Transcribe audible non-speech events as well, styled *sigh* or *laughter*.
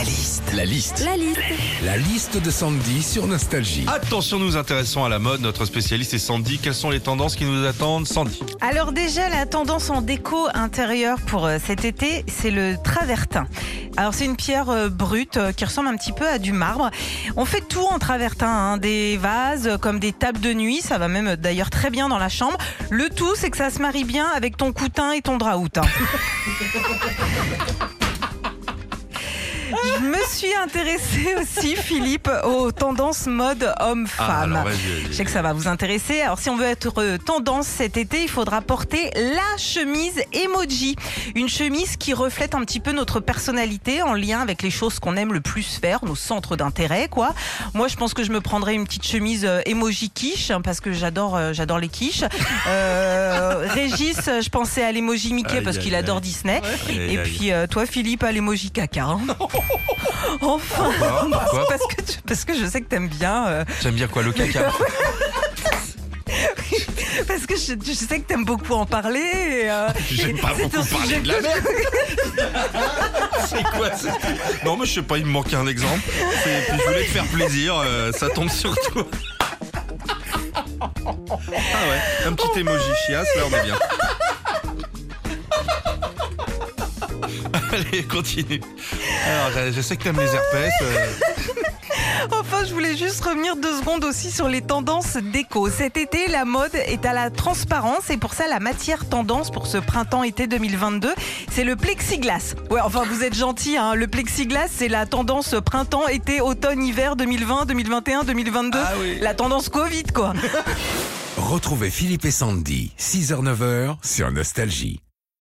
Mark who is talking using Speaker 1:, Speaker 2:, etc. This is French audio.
Speaker 1: La liste. La liste.
Speaker 2: La liste.
Speaker 1: La liste de Sandy sur Nostalgie.
Speaker 3: Attention, nous nous intéressons à la mode. Notre spécialiste est Sandy. Quelles sont les tendances qui nous attendent, Sandy?
Speaker 4: Alors déjà, la tendance en déco intérieure pour euh, cet été, c'est le travertin. Alors c'est une pierre euh, brute euh, qui ressemble un petit peu à du marbre. On fait tout en travertin, hein, des vases comme des tables de nuit, ça va même d'ailleurs très bien dans la chambre. Le tout, c'est que ça se marie bien avec ton coutin et ton draout. hein. *laughs* Je me suis intéressée aussi, Philippe, aux tendances mode homme-femme.
Speaker 3: vas-y,
Speaker 4: Je sais que ça va vous intéresser. Alors, si on veut être euh, tendance cet été, il faudra porter la chemise emoji. Une chemise qui reflète un petit peu notre personnalité en lien avec les choses qu'on aime le plus faire, nos centres d'intérêt, quoi. Moi, je pense que je me prendrais une petite chemise euh, emoji quiche hein, parce que j'adore, euh, j'adore les quiches. Euh, Régis, je pensais à l'emoji Mickey
Speaker 3: Aïe,
Speaker 4: parce qu'il
Speaker 3: aïe.
Speaker 4: adore Disney. Et puis euh, toi, Philippe, à l'emoji caca. hein. *laughs* *laughs* enfin,
Speaker 3: Pourquoi? Pourquoi?
Speaker 4: parce que tu- parce que je sais que t'aimes bien. euh,
Speaker 3: J'aime bien quoi, le caca *laughs*
Speaker 4: Parce que je, je sais que t'aimes beaucoup en parler. et, euh, *laughs*
Speaker 3: J'aime
Speaker 4: et
Speaker 3: pas
Speaker 4: c'est
Speaker 3: beaucoup parler
Speaker 4: sujet
Speaker 3: de la
Speaker 4: que-
Speaker 3: merde. C'est quoi c'est- Non, mais je sais pas, il me manquait un exemple. C'est- puis je voulais te faire plaisir, euh, ça tombe sur toi. Ah ouais, un petit emoji chiasse, là on est bien. *laughs* Allez, continue. Alors, je- je sais que t'aimes les herpès. euh, *laughs*
Speaker 4: Enfin, je voulais juste revenir deux secondes aussi sur les tendances déco. Cet été, la mode est à la transparence et pour ça, la matière tendance pour ce printemps-été 2022, c'est le plexiglas. Ouais, enfin, vous êtes gentil, hein. Le plexiglas, c'est la tendance printemps-été, automne-hiver 2020, 2021, 2022.
Speaker 3: Ah oui.
Speaker 4: La tendance Covid, quoi. *laughs*
Speaker 1: Retrouvez Philippe et Sandy, 6h-9h sur Nostalgie.